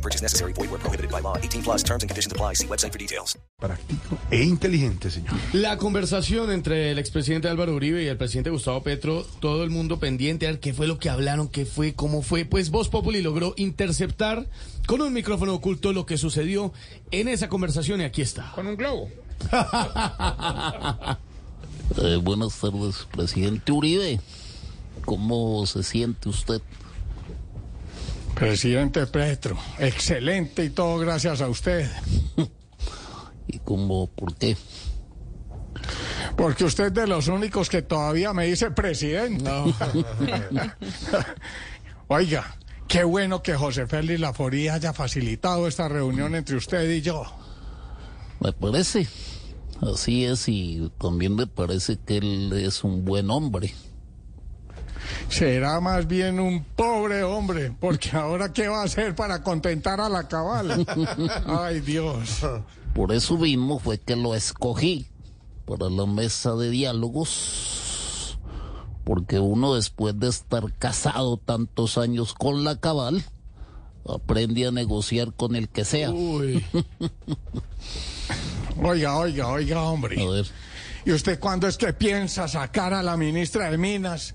No purchase necessary. Void where prohibited by law. 18 plus terms and conditions apply. See website for details. Práctico e inteligente, señor. La conversación entre el expresidente Álvaro Uribe y el presidente Gustavo Petro, todo el mundo pendiente a ver qué fue lo que hablaron, qué fue, cómo fue. Pues Voz Populi logró interceptar con un micrófono oculto lo que sucedió en esa conversación y aquí está. Con un globo. Eh, buenas tardes, presidente Uribe. ¿Cómo se siente usted? Presidente Petro, excelente y todo gracias a usted. ¿Y cómo, por qué? Porque usted es de los únicos que todavía me dice presidente. Oiga, qué bueno que José Félix Laforía haya facilitado esta reunión entre usted y yo. Me parece. Así es, y también me parece que él es un buen hombre. Será más bien un pobre hombre, porque ahora qué va a hacer para contentar a la cabal. Ay, Dios. Por eso mismo fue que lo escogí para la mesa de diálogos. Porque uno después de estar casado tantos años con la cabal, aprende a negociar con el que sea. Uy, Oiga, oiga, oiga, hombre. A ver. ¿Y usted cuándo es que piensa sacar a la ministra de Minas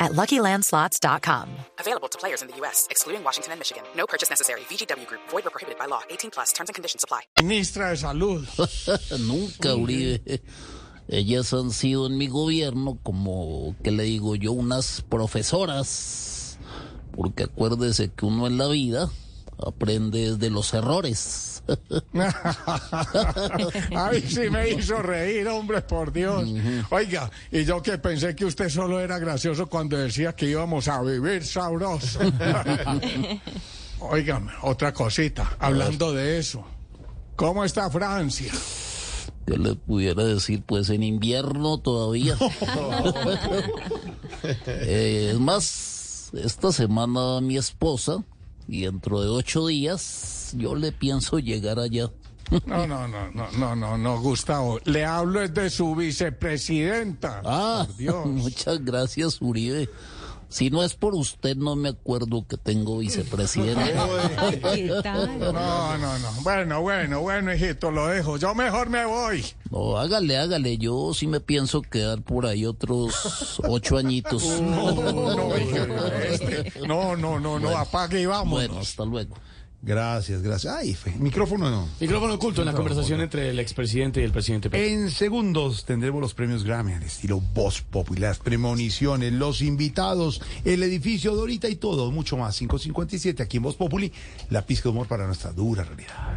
at LuckyLandSlots.com. Available to players in the U.S., excluding Washington and Michigan. No purchase necessary. VGW Group, void or prohibited by law. 18 plus terms and conditions apply. ministra de Salud. Nunca, Uribe. Ellas han sido en mi gobierno como, ¿qué le digo yo? Unas profesoras. Porque acuérdese que uno en la vida aprende de los errores. Ay, sí me hizo reír, hombre, por Dios. Oiga, y yo que pensé que usted solo era gracioso cuando decía que íbamos a vivir sabroso. Óigame, otra cosita, hablando de eso. ¿Cómo está Francia? ¿Qué le pudiera decir? Pues en invierno todavía. Eh, es más, esta semana mi esposa, y dentro de ocho días, yo le pienso llegar allá. No, no, no, no, no, no, no, Gustavo. Le hablo es de su vicepresidenta. Ah, Por Dios. muchas gracias, Uribe. Si no es por usted, no me acuerdo que tengo vicepresidente. No, no, no. Bueno, bueno, bueno, hijito, lo dejo. Yo mejor me voy. No, hágale, hágale. Yo sí me pienso quedar por ahí otros ocho añitos. No, no, este. no, no, no, no, apague y vámonos. Bueno, hasta luego. Gracias, gracias. Ay, fe- micrófono no. micrófono oculto en la conversación entre el expresidente y el presidente Petro. En segundos tendremos los premios Grammy al estilo Voz Popular, las premoniciones, los invitados, el edificio Dorita y todo, mucho más. 557 aquí en Voz Populi, la pizca de humor para nuestra dura realidad.